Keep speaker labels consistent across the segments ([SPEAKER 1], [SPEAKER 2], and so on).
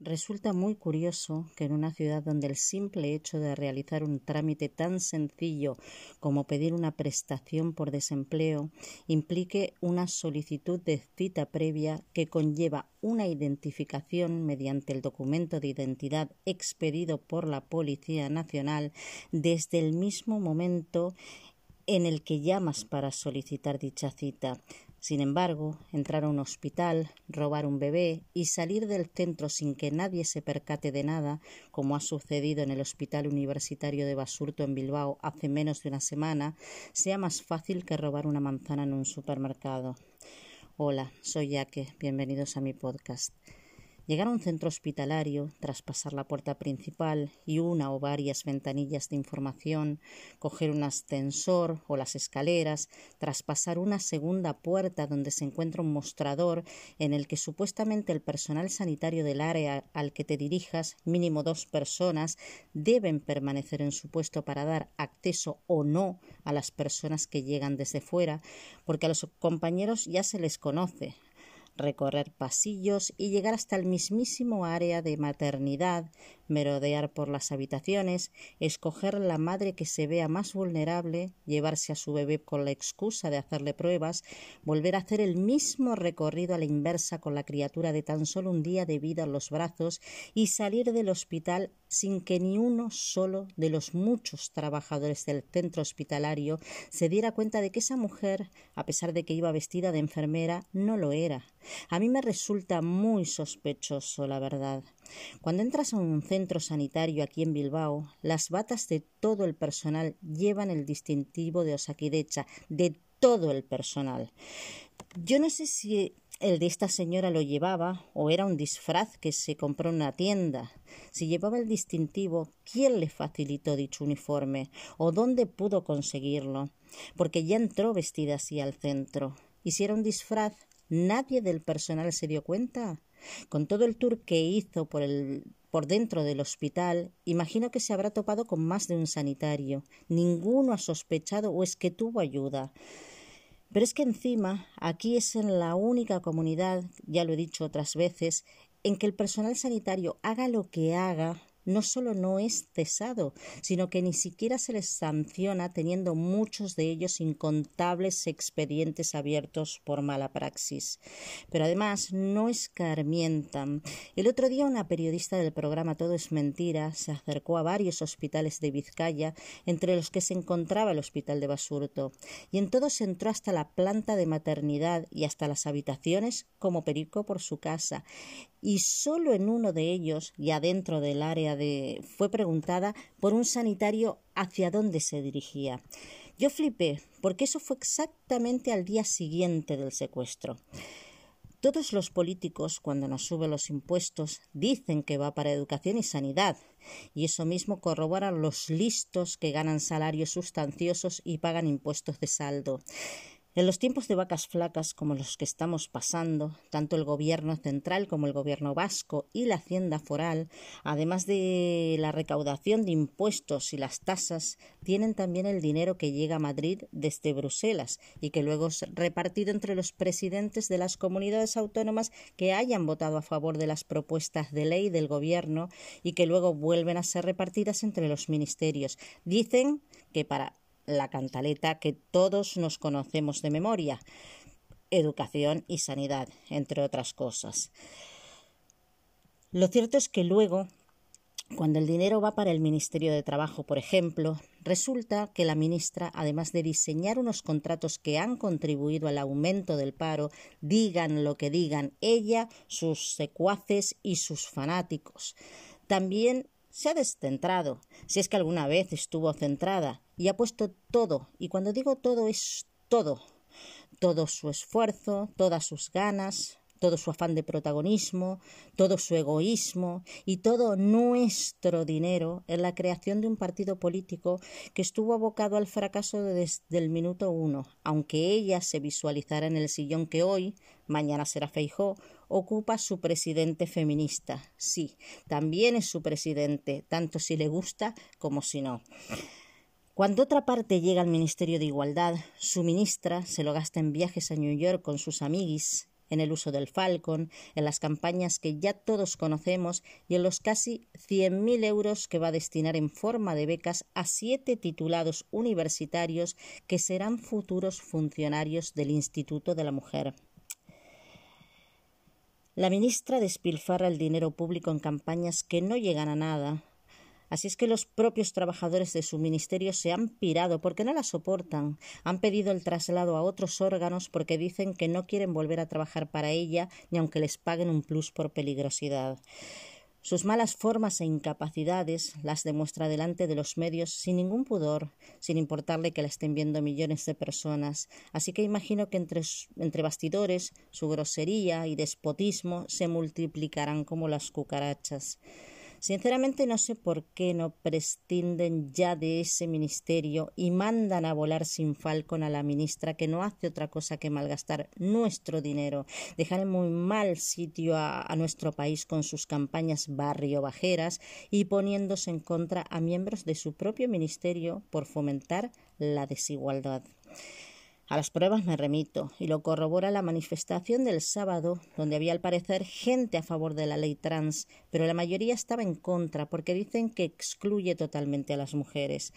[SPEAKER 1] Resulta muy curioso que en una ciudad donde el simple hecho de realizar un trámite tan sencillo como pedir una prestación por desempleo implique una solicitud de cita previa que conlleva una identificación mediante el documento de identidad expedido por la Policía Nacional desde el mismo momento en el que llamas para solicitar dicha cita. Sin embargo, entrar a un hospital, robar un bebé y salir del centro sin que nadie se percate de nada, como ha sucedido en el Hospital Universitario de Basurto en Bilbao hace menos de una semana, sea más fácil que robar una manzana en un supermercado. Hola, soy Yaque, bienvenidos a mi podcast. Llegar a un centro hospitalario, traspasar la puerta principal y una o varias ventanillas de información, coger un ascensor o las escaleras, traspasar una segunda puerta donde se encuentra un mostrador en el que supuestamente el personal sanitario del área al que te dirijas, mínimo dos personas, deben permanecer en su puesto para dar acceso o no a las personas que llegan desde fuera, porque a los compañeros ya se les conoce, recorrer pasillos y llegar hasta el mismísimo área de maternidad, merodear por las habitaciones, escoger la madre que se vea más vulnerable, llevarse a su bebé con la excusa de hacerle pruebas, volver a hacer el mismo recorrido a la inversa con la criatura de tan solo un día de vida en los brazos y salir del hospital sin que ni uno solo de los muchos trabajadores del centro hospitalario se diera cuenta de que esa mujer, a pesar de que iba vestida de enfermera, no lo era. A mí me resulta muy sospechoso, la verdad. Cuando entras a un centro sanitario aquí en Bilbao, las batas de todo el personal llevan el distintivo de Osakidecha, de todo el personal. Yo no sé si el de esta señora lo llevaba o era un disfraz que se compró en una tienda. Si llevaba el distintivo, ¿quién le facilitó dicho uniforme o dónde pudo conseguirlo? Porque ya entró vestida así al centro. Y si era un disfraz, nadie del personal se dio cuenta. Con todo el tour que hizo por el por dentro del hospital, imagino que se habrá topado con más de un sanitario. Ninguno ha sospechado o es que tuvo ayuda. Pero es que encima aquí es en la única comunidad, ya lo he dicho otras veces, en que el personal sanitario haga lo que haga, no solo no es cesado, sino que ni siquiera se les sanciona teniendo muchos de ellos incontables expedientes abiertos por mala praxis. Pero además no escarmientan. El otro día una periodista del programa Todo es Mentira se acercó a varios hospitales de Vizcaya, entre los que se encontraba el hospital de Basurto, y en todos entró hasta la planta de maternidad y hasta las habitaciones como perico por su casa, y solo en uno de ellos, ya dentro del área de, fue preguntada por un sanitario hacia dónde se dirigía. Yo flipé, porque eso fue exactamente al día siguiente del secuestro. Todos los políticos, cuando nos suben los impuestos, dicen que va para educación y sanidad, y eso mismo corroboran los listos que ganan salarios sustanciosos y pagan impuestos de saldo. En los tiempos de vacas flacas como los que estamos pasando, tanto el gobierno central como el gobierno vasco y la hacienda foral, además de la recaudación de impuestos y las tasas, tienen también el dinero que llega a Madrid desde Bruselas y que luego es repartido entre los presidentes de las comunidades autónomas que hayan votado a favor de las propuestas de ley del gobierno y que luego vuelven a ser repartidas entre los ministerios. Dicen que para la cantaleta que todos nos conocemos de memoria, educación y sanidad, entre otras cosas. Lo cierto es que luego, cuando el dinero va para el Ministerio de Trabajo, por ejemplo, resulta que la ministra, además de diseñar unos contratos que han contribuido al aumento del paro, digan lo que digan ella, sus secuaces y sus fanáticos, también se ha descentrado, si es que alguna vez estuvo centrada, y ha puesto todo, y cuando digo todo es todo, todo su esfuerzo, todas sus ganas, todo su afán de protagonismo, todo su egoísmo y todo nuestro dinero en la creación de un partido político que estuvo abocado al fracaso desde el minuto uno, aunque ella se visualizara en el sillón que hoy, mañana será Feijó, ocupa su presidente feminista. Sí, también es su presidente, tanto si le gusta como si no. Cuando otra parte llega al Ministerio de Igualdad, su ministra se lo gasta en viajes a New York con sus amiguis en el uso del Falcon, en las campañas que ya todos conocemos y en los casi 100.000 euros que va a destinar en forma de becas a siete titulados universitarios que serán futuros funcionarios del Instituto de la Mujer. La ministra despilfarra el dinero público en campañas que no llegan a nada, Así es que los propios trabajadores de su ministerio se han pirado porque no la soportan. Han pedido el traslado a otros órganos porque dicen que no quieren volver a trabajar para ella ni aunque les paguen un plus por peligrosidad. Sus malas formas e incapacidades las demuestra delante de los medios sin ningún pudor, sin importarle que la estén viendo millones de personas. Así que imagino que entre, entre bastidores su grosería y despotismo se multiplicarán como las cucarachas. Sinceramente no sé por qué no prescinden ya de ese ministerio y mandan a volar sin falcon a la ministra que no hace otra cosa que malgastar nuestro dinero, dejar en muy mal sitio a, a nuestro país con sus campañas barrio bajeras y poniéndose en contra a miembros de su propio ministerio por fomentar la desigualdad. A las pruebas me remito y lo corrobora la manifestación del sábado, donde había al parecer gente a favor de la ley trans, pero la mayoría estaba en contra porque dicen que excluye totalmente a las mujeres,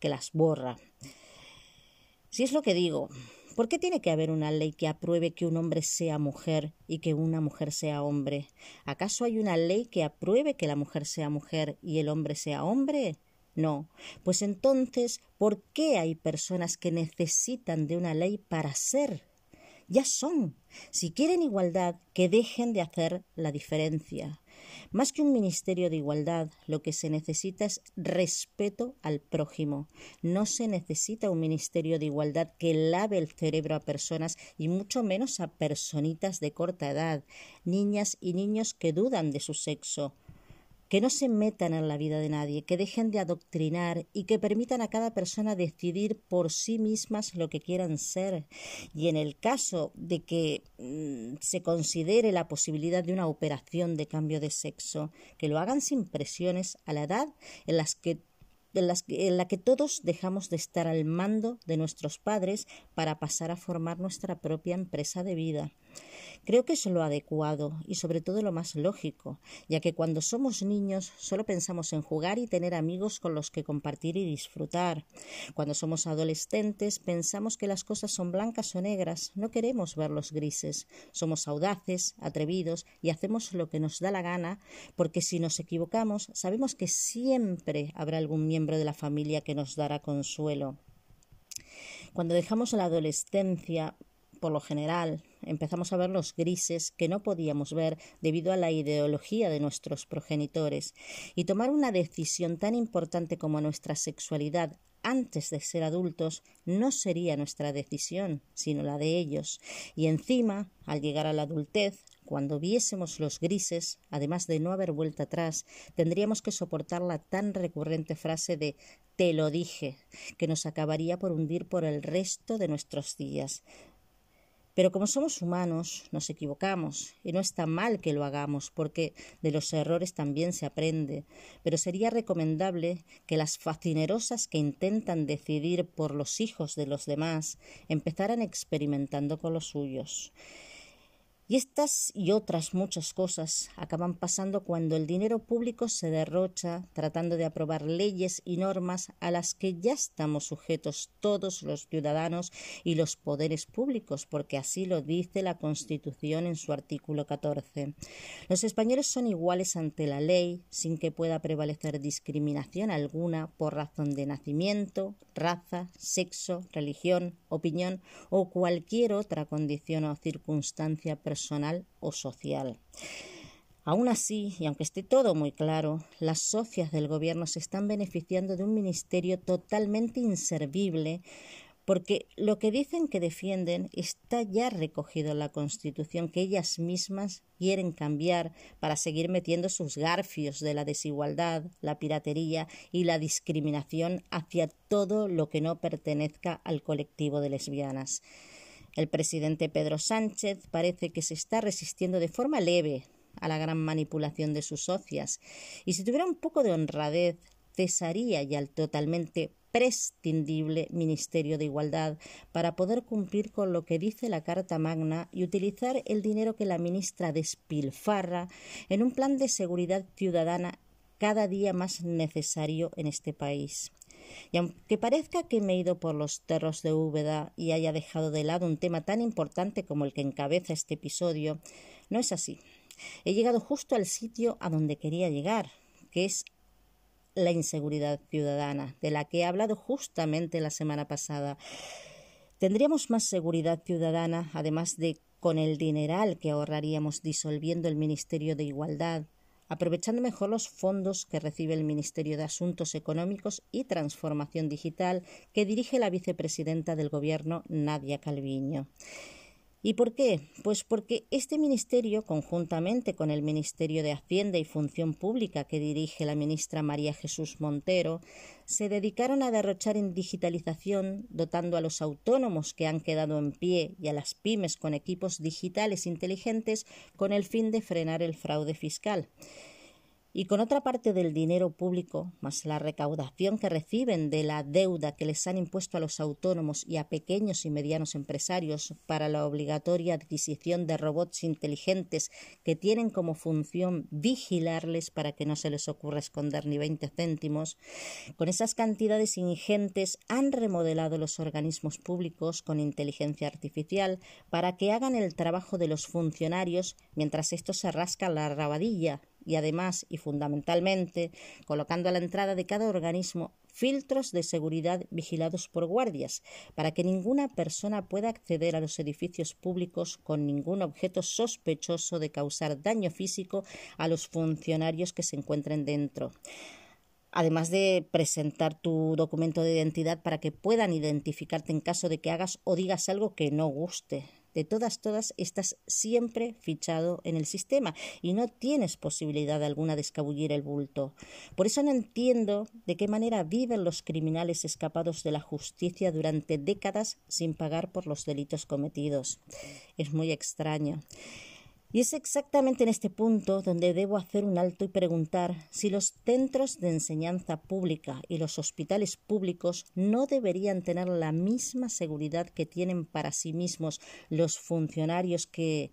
[SPEAKER 1] que las borra. Si es lo que digo, ¿por qué tiene que haber una ley que apruebe que un hombre sea mujer y que una mujer sea hombre? ¿Acaso hay una ley que apruebe que la mujer sea mujer y el hombre sea hombre? No. Pues entonces, ¿por qué hay personas que necesitan de una ley para ser? Ya son. Si quieren igualdad, que dejen de hacer la diferencia. Más que un ministerio de igualdad, lo que se necesita es respeto al prójimo. No se necesita un ministerio de igualdad que lave el cerebro a personas y mucho menos a personitas de corta edad, niñas y niños que dudan de su sexo que no se metan en la vida de nadie, que dejen de adoctrinar y que permitan a cada persona decidir por sí mismas lo que quieran ser. Y en el caso de que mm, se considere la posibilidad de una operación de cambio de sexo, que lo hagan sin presiones a la edad en las que en, la que todos dejamos de estar al mando de nuestros padres para pasar a formar nuestra propia empresa de vida. Creo que es lo adecuado y sobre todo lo más lógico, ya que cuando somos niños solo pensamos en jugar y tener amigos con los que compartir y disfrutar. Cuando somos adolescentes pensamos que las cosas son blancas o negras, no queremos verlos grises. Somos audaces, atrevidos y hacemos lo que nos da la gana, porque si nos equivocamos sabemos que siempre habrá algún miembro de la familia que nos dará consuelo. Cuando dejamos la adolescencia, por lo general, empezamos a ver los grises que no podíamos ver debido a la ideología de nuestros progenitores, y tomar una decisión tan importante como nuestra sexualidad antes de ser adultos no sería nuestra decisión, sino la de ellos. Y encima, al llegar a la adultez, cuando viésemos los grises, además de no haber vuelta atrás, tendríamos que soportar la tan recurrente frase de te lo dije, que nos acabaría por hundir por el resto de nuestros días. Pero como somos humanos, nos equivocamos y no está mal que lo hagamos porque de los errores también se aprende. Pero sería recomendable que las fascinerosas que intentan decidir por los hijos de los demás empezaran experimentando con los suyos. Y estas y otras muchas cosas acaban pasando cuando el dinero público se derrocha tratando de aprobar leyes y normas a las que ya estamos sujetos todos los ciudadanos y los poderes públicos, porque así lo dice la Constitución en su artículo 14. Los españoles son iguales ante la ley sin que pueda prevalecer discriminación alguna por razón de nacimiento, raza, sexo, religión, opinión o cualquier otra condición o circunstancia personal personal o social. Aún así, y aunque esté todo muy claro, las socias del gobierno se están beneficiando de un ministerio totalmente inservible porque lo que dicen que defienden está ya recogido en la Constitución que ellas mismas quieren cambiar para seguir metiendo sus garfios de la desigualdad, la piratería y la discriminación hacia todo lo que no pertenezca al colectivo de lesbianas. El presidente Pedro Sánchez parece que se está resistiendo de forma leve a la gran manipulación de sus socias y si tuviera un poco de honradez cesaría ya el totalmente imprescindible Ministerio de Igualdad para poder cumplir con lo que dice la Carta Magna y utilizar el dinero que la ministra despilfarra en un plan de seguridad ciudadana cada día más necesario en este país. Y aunque parezca que me he ido por los terros de Úbeda y haya dejado de lado un tema tan importante como el que encabeza este episodio, no es así. He llegado justo al sitio a donde quería llegar, que es la inseguridad ciudadana, de la que he hablado justamente la semana pasada. Tendríamos más seguridad ciudadana, además de con el dineral que ahorraríamos disolviendo el Ministerio de Igualdad, aprovechando mejor los fondos que recibe el Ministerio de Asuntos Económicos y Transformación Digital que dirige la vicepresidenta del Gobierno, Nadia Calviño. ¿Y por qué? Pues porque este ministerio, conjuntamente con el Ministerio de Hacienda y Función Pública que dirige la ministra María Jesús Montero, se dedicaron a derrochar en digitalización, dotando a los autónomos que han quedado en pie y a las pymes con equipos digitales inteligentes con el fin de frenar el fraude fiscal y con otra parte del dinero público, más la recaudación que reciben de la deuda que les han impuesto a los autónomos y a pequeños y medianos empresarios para la obligatoria adquisición de robots inteligentes que tienen como función vigilarles para que no se les ocurra esconder ni veinte céntimos, con esas cantidades ingentes han remodelado los organismos públicos con inteligencia artificial para que hagan el trabajo de los funcionarios mientras estos se rascan la rabadilla y además y fundamentalmente colocando a la entrada de cada organismo filtros de seguridad vigilados por guardias, para que ninguna persona pueda acceder a los edificios públicos con ningún objeto sospechoso de causar daño físico a los funcionarios que se encuentren dentro. Además de presentar tu documento de identidad para que puedan identificarte en caso de que hagas o digas algo que no guste de todas, todas estás siempre fichado en el sistema y no tienes posibilidad alguna de escabullir el bulto. Por eso no entiendo de qué manera viven los criminales escapados de la justicia durante décadas sin pagar por los delitos cometidos. Es muy extraño. Y es exactamente en este punto donde debo hacer un alto y preguntar si los centros de enseñanza pública y los hospitales públicos no deberían tener la misma seguridad que tienen para sí mismos los funcionarios que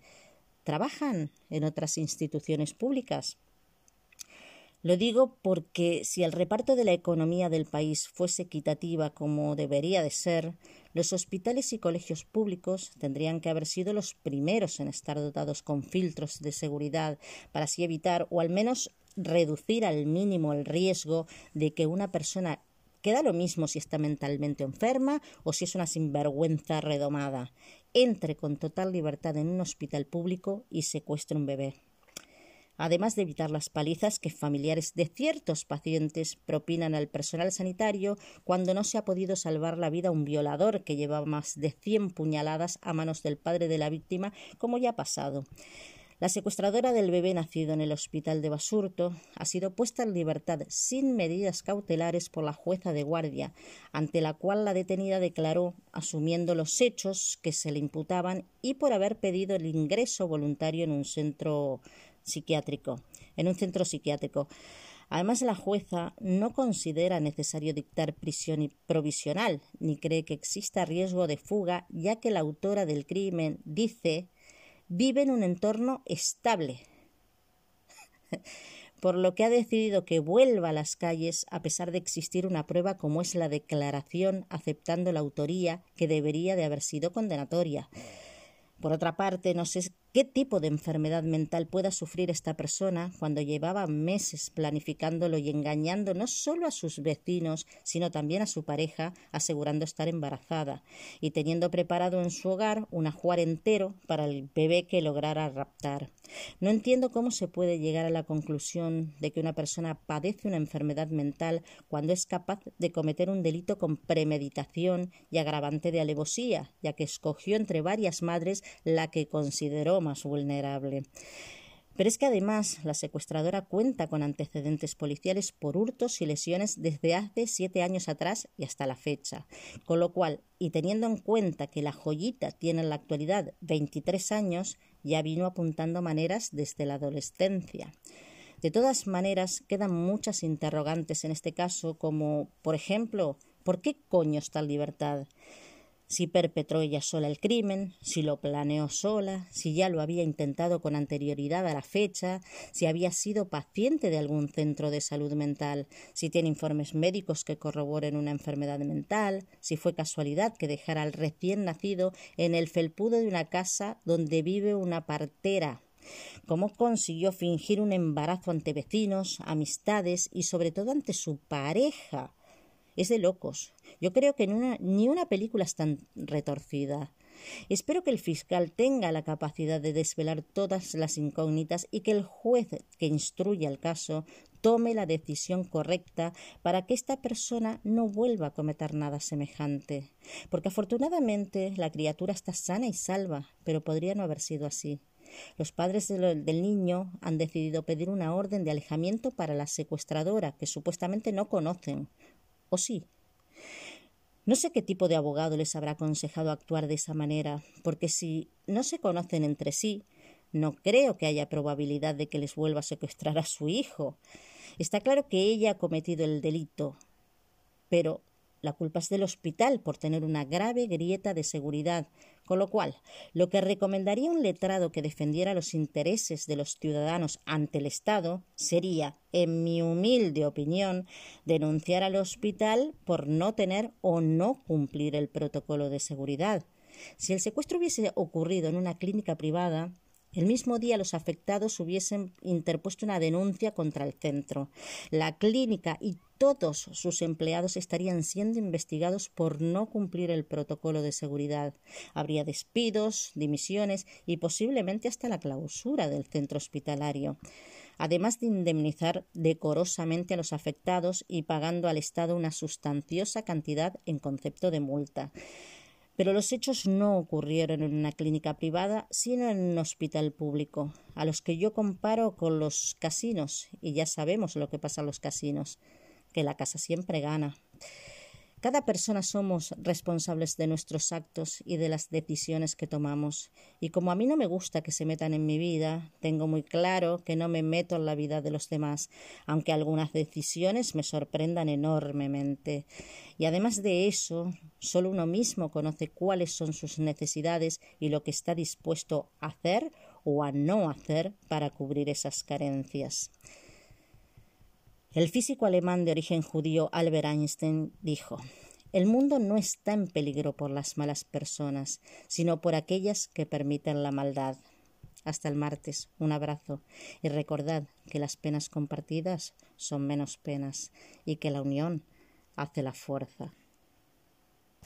[SPEAKER 1] trabajan en otras instituciones públicas. Lo digo porque si el reparto de la economía del país fuese equitativa como debería de ser, los hospitales y colegios públicos tendrían que haber sido los primeros en estar dotados con filtros de seguridad para así evitar o al menos reducir al mínimo el riesgo de que una persona queda lo mismo si está mentalmente enferma o si es una sinvergüenza redomada, entre con total libertad en un hospital público y secuestre un bebé además de evitar las palizas que familiares de ciertos pacientes propinan al personal sanitario cuando no se ha podido salvar la vida a un violador que llevaba más de cien puñaladas a manos del padre de la víctima, como ya ha pasado. La secuestradora del bebé nacido en el hospital de Basurto ha sido puesta en libertad sin medidas cautelares por la jueza de guardia, ante la cual la detenida declaró asumiendo los hechos que se le imputaban y por haber pedido el ingreso voluntario en un centro psiquiátrico, en un centro psiquiátrico. Además, la jueza no considera necesario dictar prisión provisional, ni cree que exista riesgo de fuga, ya que la autora del crimen dice vive en un entorno estable, por lo que ha decidido que vuelva a las calles a pesar de existir una prueba como es la declaración aceptando la autoría que debería de haber sido condenatoria. Por otra parte, no sé qué tipo de enfermedad mental pueda sufrir esta persona cuando llevaba meses planificándolo y engañando no solo a sus vecinos, sino también a su pareja, asegurando estar embarazada y teniendo preparado en su hogar un ajuar entero para el bebé que lograra raptar. No entiendo cómo se puede llegar a la conclusión de que una persona padece una enfermedad mental cuando es capaz de cometer un delito con premeditación y agravante de alevosía, ya que escogió entre varias madres la que consideró más vulnerable. Pero es que además la secuestradora cuenta con antecedentes policiales por hurtos y lesiones desde hace siete años atrás y hasta la fecha. Con lo cual, y teniendo en cuenta que la joyita tiene en la actualidad 23 años, ya vino apuntando maneras desde la adolescencia. De todas maneras, quedan muchas interrogantes en este caso, como, por ejemplo, ¿Por qué coño está en libertad? Si perpetró ella sola el crimen, si lo planeó sola, si ya lo había intentado con anterioridad a la fecha, si había sido paciente de algún centro de salud mental, si tiene informes médicos que corroboren una enfermedad mental, si fue casualidad que dejara al recién nacido en el felpudo de una casa donde vive una partera. Cómo consiguió fingir un embarazo ante vecinos, amistades y sobre todo ante su pareja, es de locos. Yo creo que ni una película es tan retorcida. Espero que el fiscal tenga la capacidad de desvelar todas las incógnitas y que el juez que instruya el caso tome la decisión correcta para que esta persona no vuelva a cometer nada semejante. Porque afortunadamente la criatura está sana y salva, pero podría no haber sido así. Los padres del niño han decidido pedir una orden de alejamiento para la secuestradora, que supuestamente no conocen, ¿O sí? No sé qué tipo de abogado les habrá aconsejado actuar de esa manera, porque si no se conocen entre sí, no creo que haya probabilidad de que les vuelva a secuestrar a su hijo. Está claro que ella ha cometido el delito, pero la culpa es del hospital por tener una grave grieta de seguridad, con lo cual lo que recomendaría un letrado que defendiera los intereses de los ciudadanos ante el Estado sería, en mi humilde opinión, denunciar al hospital por no tener o no cumplir el protocolo de seguridad. Si el secuestro hubiese ocurrido en una clínica privada, el mismo día los afectados hubiesen interpuesto una denuncia contra el centro. La clínica y todos sus empleados estarían siendo investigados por no cumplir el protocolo de seguridad. Habría despidos, dimisiones y posiblemente hasta la clausura del centro hospitalario además de indemnizar decorosamente a los afectados y pagando al Estado una sustanciosa cantidad en concepto de multa. Pero los hechos no ocurrieron en una clínica privada, sino en un hospital público, a los que yo comparo con los casinos, y ya sabemos lo que pasa en los casinos, que la casa siempre gana. Cada persona somos responsables de nuestros actos y de las decisiones que tomamos. Y como a mí no me gusta que se metan en mi vida, tengo muy claro que no me meto en la vida de los demás, aunque algunas decisiones me sorprendan enormemente. Y además de eso, solo uno mismo conoce cuáles son sus necesidades y lo que está dispuesto a hacer o a no hacer para cubrir esas carencias. El físico alemán de origen judío Albert Einstein dijo El mundo no está en peligro por las malas personas, sino por aquellas que permiten la maldad. Hasta el martes, un abrazo y recordad que las penas compartidas son menos penas y que la unión hace la fuerza.